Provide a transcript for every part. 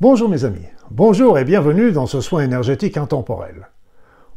Bonjour mes amis, bonjour et bienvenue dans ce soin énergétique intemporel.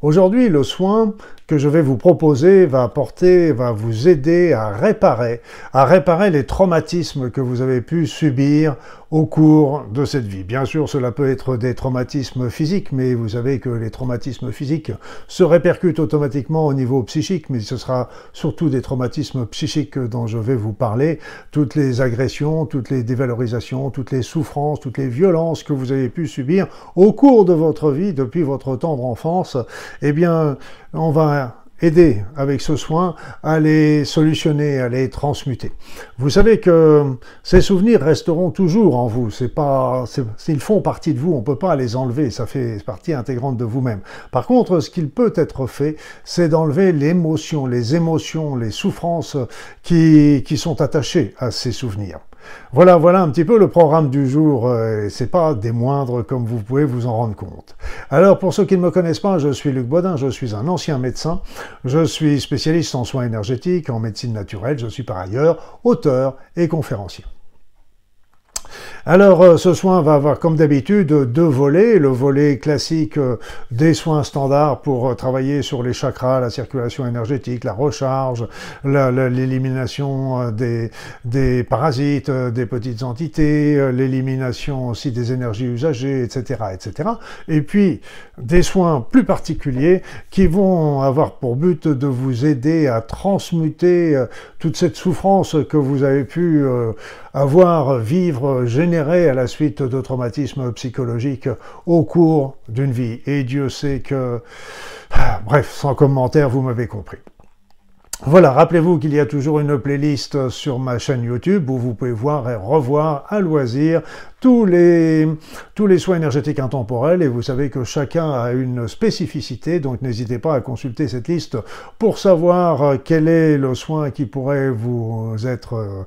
Aujourd'hui, le soin que je vais vous proposer va apporter, va vous aider à réparer, à réparer les traumatismes que vous avez pu subir au cours de cette vie. Bien sûr, cela peut être des traumatismes physiques, mais vous savez que les traumatismes physiques se répercutent automatiquement au niveau psychique, mais ce sera surtout des traumatismes psychiques dont je vais vous parler. Toutes les agressions, toutes les dévalorisations, toutes les souffrances, toutes les violences que vous avez pu subir au cours de votre vie depuis votre tendre enfance, eh bien, on va aider avec ce soin à les solutionner, à les transmuter. Vous savez que ces souvenirs resteront toujours en vous. C'est pas, ils font partie de vous. On peut pas les enlever. Ça fait partie intégrante de vous-même. Par contre, ce qu'il peut être fait, c'est d'enlever l'émotion, les émotions, les souffrances qui sont attachées à ces souvenirs. Voilà, voilà un petit peu le programme du jour. Euh, c'est pas des moindres comme vous pouvez vous en rendre compte. Alors, pour ceux qui ne me connaissent pas, je suis Luc Bodin, je suis un ancien médecin. Je suis spécialiste en soins énergétiques, en médecine naturelle. Je suis par ailleurs auteur et conférencier. Alors, euh, ce soin va avoir, comme d'habitude, deux volets. Le volet classique euh, des soins standards pour euh, travailler sur les chakras, la circulation énergétique, la recharge, l'élimination des, parasites, des petites entités, l'élimination aussi des énergies usagées, etc., etc. Et puis, des soins plus particuliers qui vont avoir pour but de vous aider à transmuter toute cette souffrance que vous avez pu avoir, vivre, à la suite de traumatismes psychologiques au cours d'une vie. Et Dieu sait que... Ah, bref, sans commentaire, vous m'avez compris. Voilà, rappelez-vous qu'il y a toujours une playlist sur ma chaîne YouTube où vous pouvez voir et revoir à loisir tous les, tous les soins énergétiques intemporels et vous savez que chacun a une spécificité, donc n'hésitez pas à consulter cette liste pour savoir euh, quel est le soin qui pourrait vous être euh,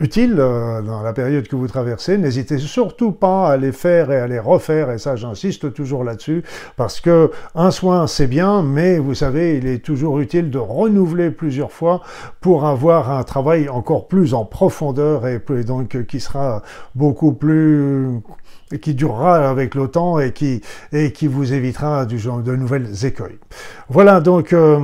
utile euh, dans la période que vous traversez. N'hésitez surtout pas à les faire et à les refaire et ça j'insiste toujours là-dessus parce que un soin c'est bien mais vous savez il est toujours utile de renouveler plusieurs fois pour avoir un travail encore plus en profondeur et donc qui sera beaucoup plus qui durera avec le temps et qui, et qui vous évitera du de nouvelles écueils. Voilà, donc euh,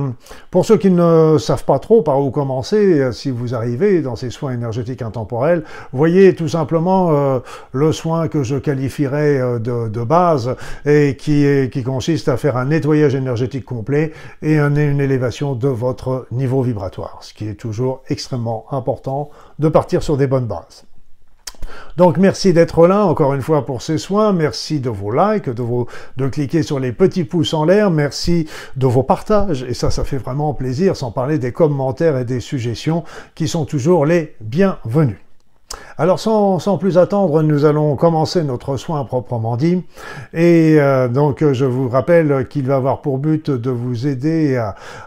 pour ceux qui ne savent pas trop par où commencer, euh, si vous arrivez dans ces soins énergétiques intemporels, voyez tout simplement euh, le soin que je qualifierais de, base et qui consiste à faire un nettoyage énergétique complet et une élévation de votre niveau vibratoire, ce qui est toujours extrêmement important de partir sur des bonnes bases. Donc merci d'être là encore une fois pour ces soins, merci de vos likes, de, vos, de cliquer sur les petits pouces en l'air, merci de vos partages, et ça ça fait vraiment plaisir, sans parler des commentaires et des suggestions qui sont toujours les bienvenus. Alors sans, plus attendre, nous allons commencer notre soin proprement dit. Et euh, donc je vous rappelle qu'il va avoir pour but de vous aider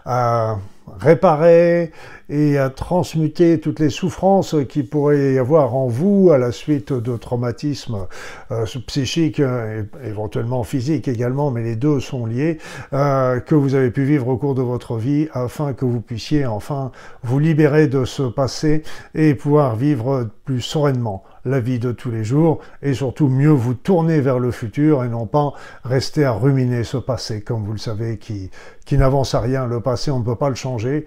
à réparer et à transmuter toutes les souffrances qui pourraient y avoir en vous à la suite de traumatismes euh, psychiques et éventuellement physiques également, mais les deux sont liés, euh, que vous avez pu vivre au cours de votre vie afin que vous puissiez enfin vous libérer de ce passé et pouvoir vivre plus sereinement la vie de tous les jours et surtout mieux vous tourner vers le futur et non pas rester à ruminer ce passé, comme vous le savez, qui, qui n'avance à rien. Le passé, on ne peut pas le changer.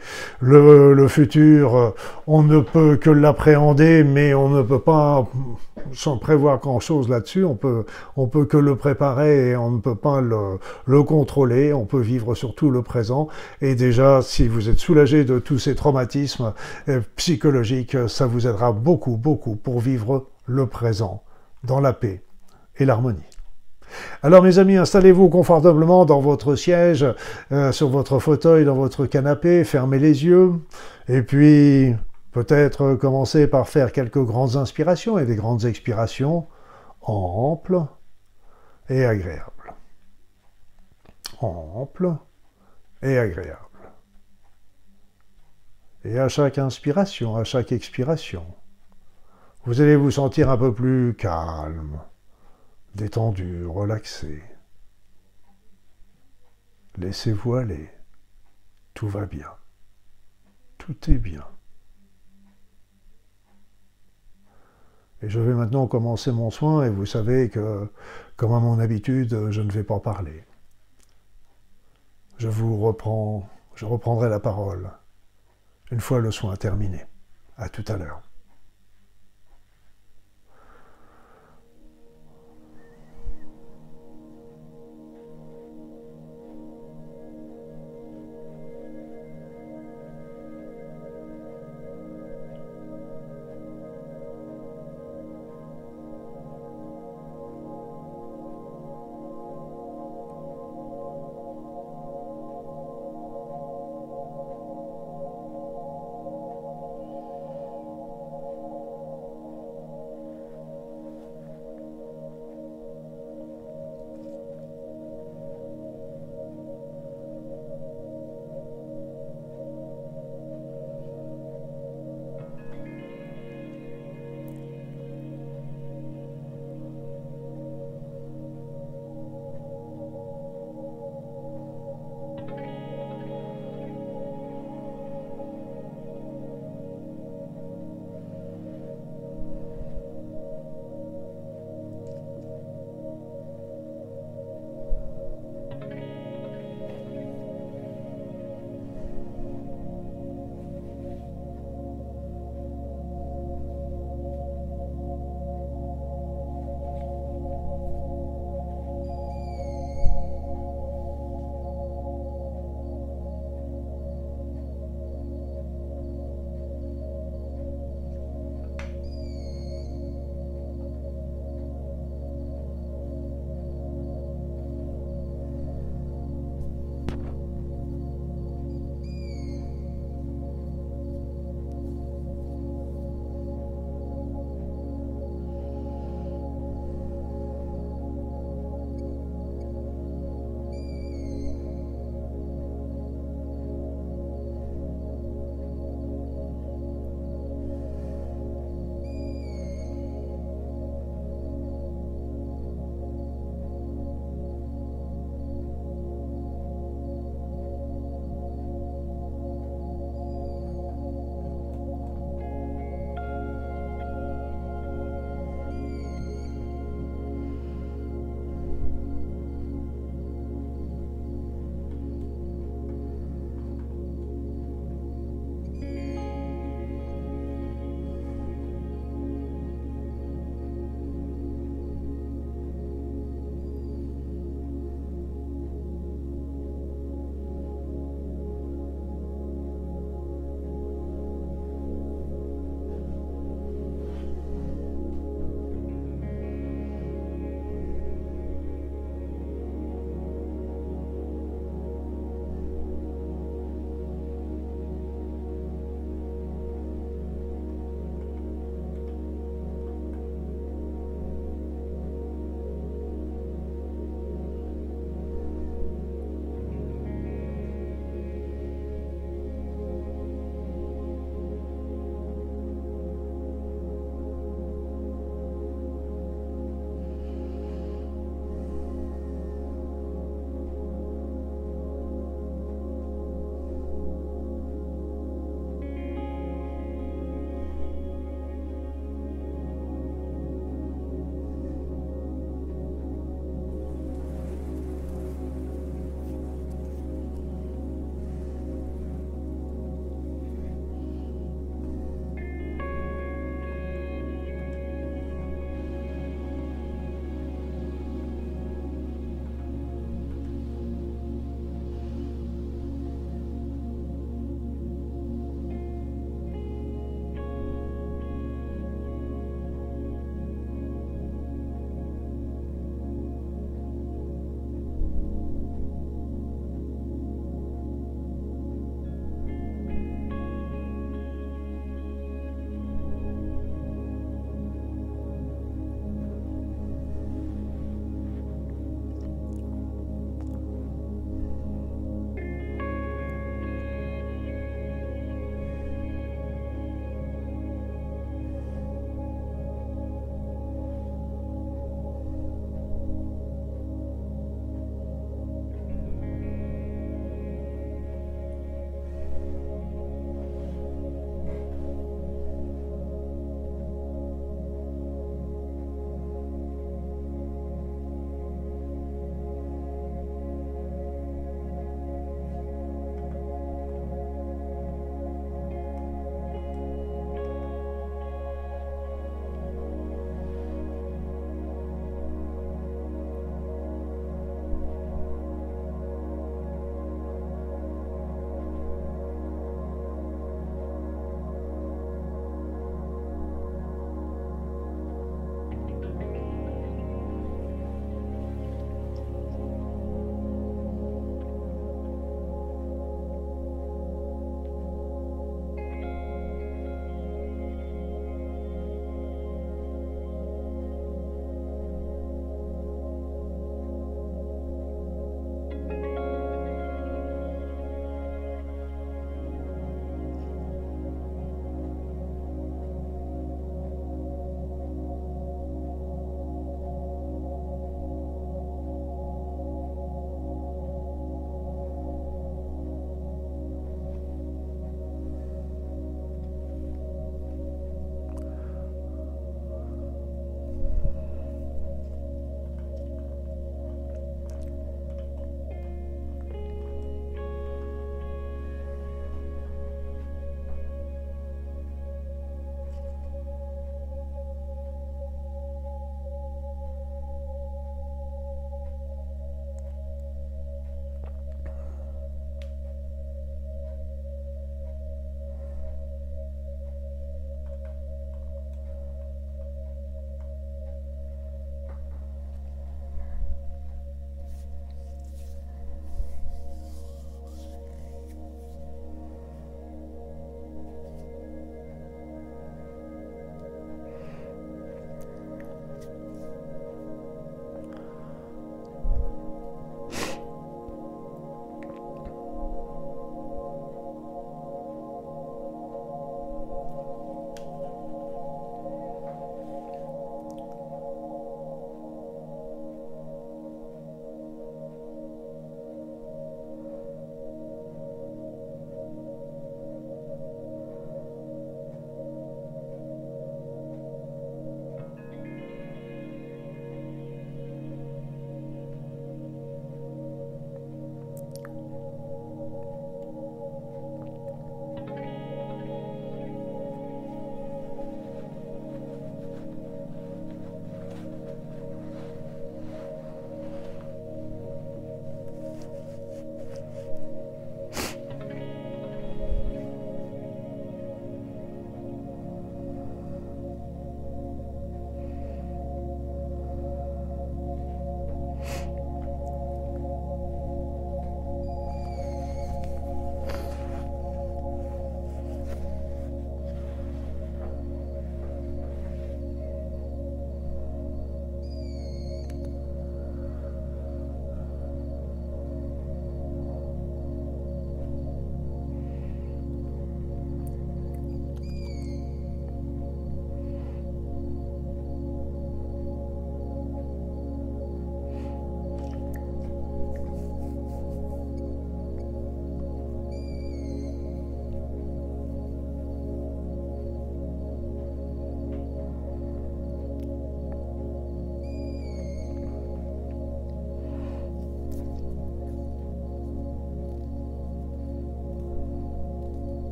Futur, euh, on ne peut que l'appréhender, mais on ne peut pas sans prévoir grand-chose là-dessus. On peut, on peut que le préparer et on ne peut pas le, le contrôler. On peut vivre surtout le présent. Et déjà, si vous êtes soulagé de tous ces traumatismes euh, psychologiques, ça vous aidera beaucoup, beaucoup pour vivre le présent dans la paix et l'harmonie. Alors mes amis, installez-vous confortablement dans votre siège, euh, sur votre fauteuil, dans votre canapé, fermez les yeux, et puis peut-être commencer par faire quelques grandes inspirations et des grandes expirations amples et agréables. Amples et agréables. Et à chaque inspiration, à chaque expiration, vous allez vous sentir un peu plus calme, détendu, relaxé. Laissez-vous aller. Tout va bien. Tout est bien. Et je vais maintenant commencer mon soin et vous savez que, comme à mon habitude, je ne vais pas parler. Je vous reprends, je reprendrai la parole une fois le soin terminé. À tout à l'heure.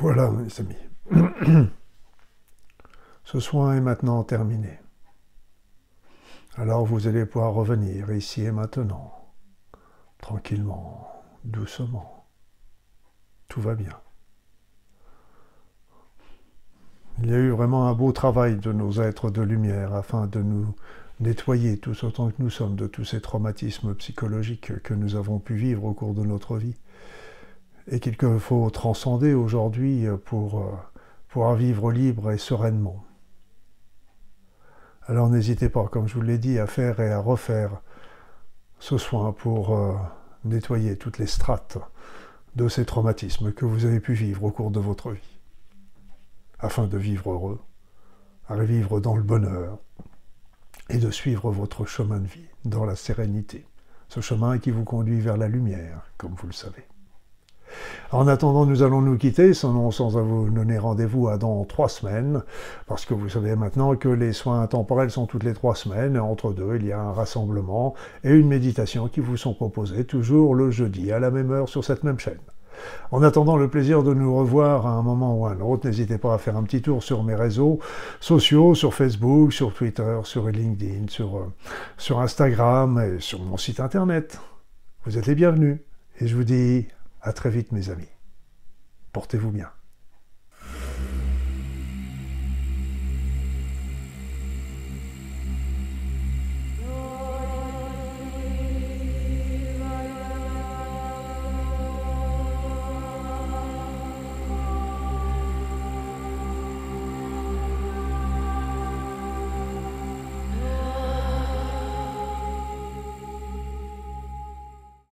Voilà, mes amis. Ce soin est maintenant terminé. Alors vous allez pouvoir revenir ici et maintenant, tranquillement, doucement. Tout va bien. Il y a eu vraiment un beau travail de nos êtres de lumière afin de nous nettoyer tous autant que nous sommes de tous ces traumatismes psychologiques que nous avons pu vivre au cours de notre vie et qu'il faut transcender aujourd'hui pour euh, pouvoir vivre libre et sereinement. Alors n'hésitez pas, comme je vous l'ai dit, à faire et à refaire ce soin pour euh, nettoyer toutes les strates de ces traumatismes que vous avez pu vivre au cours de votre vie afin de vivre heureux, à vivre dans le bonheur et de suivre votre chemin de vie dans la sérénité. Ce chemin qui vous conduit vers la lumière, comme vous le savez. En attendant, nous allons nous quitter, sans, sans vous donner rendez-vous à dans trois semaines, parce que vous savez maintenant que les soins temporels sont toutes les trois semaines, et entre deux, il y a un rassemblement et une méditation qui vous sont proposés toujours le jeudi à la même heure sur cette même chaîne. En attendant le plaisir de nous revoir à un moment ou à un autre, n'hésitez pas à faire un petit tour sur mes réseaux sociaux, sur Facebook, sur Twitter, sur LinkedIn, sur, euh, Instagram et sur mon site internet. Vous êtes les bienvenus. Et je vous dis à très vite mes amis. Portez-vous bien.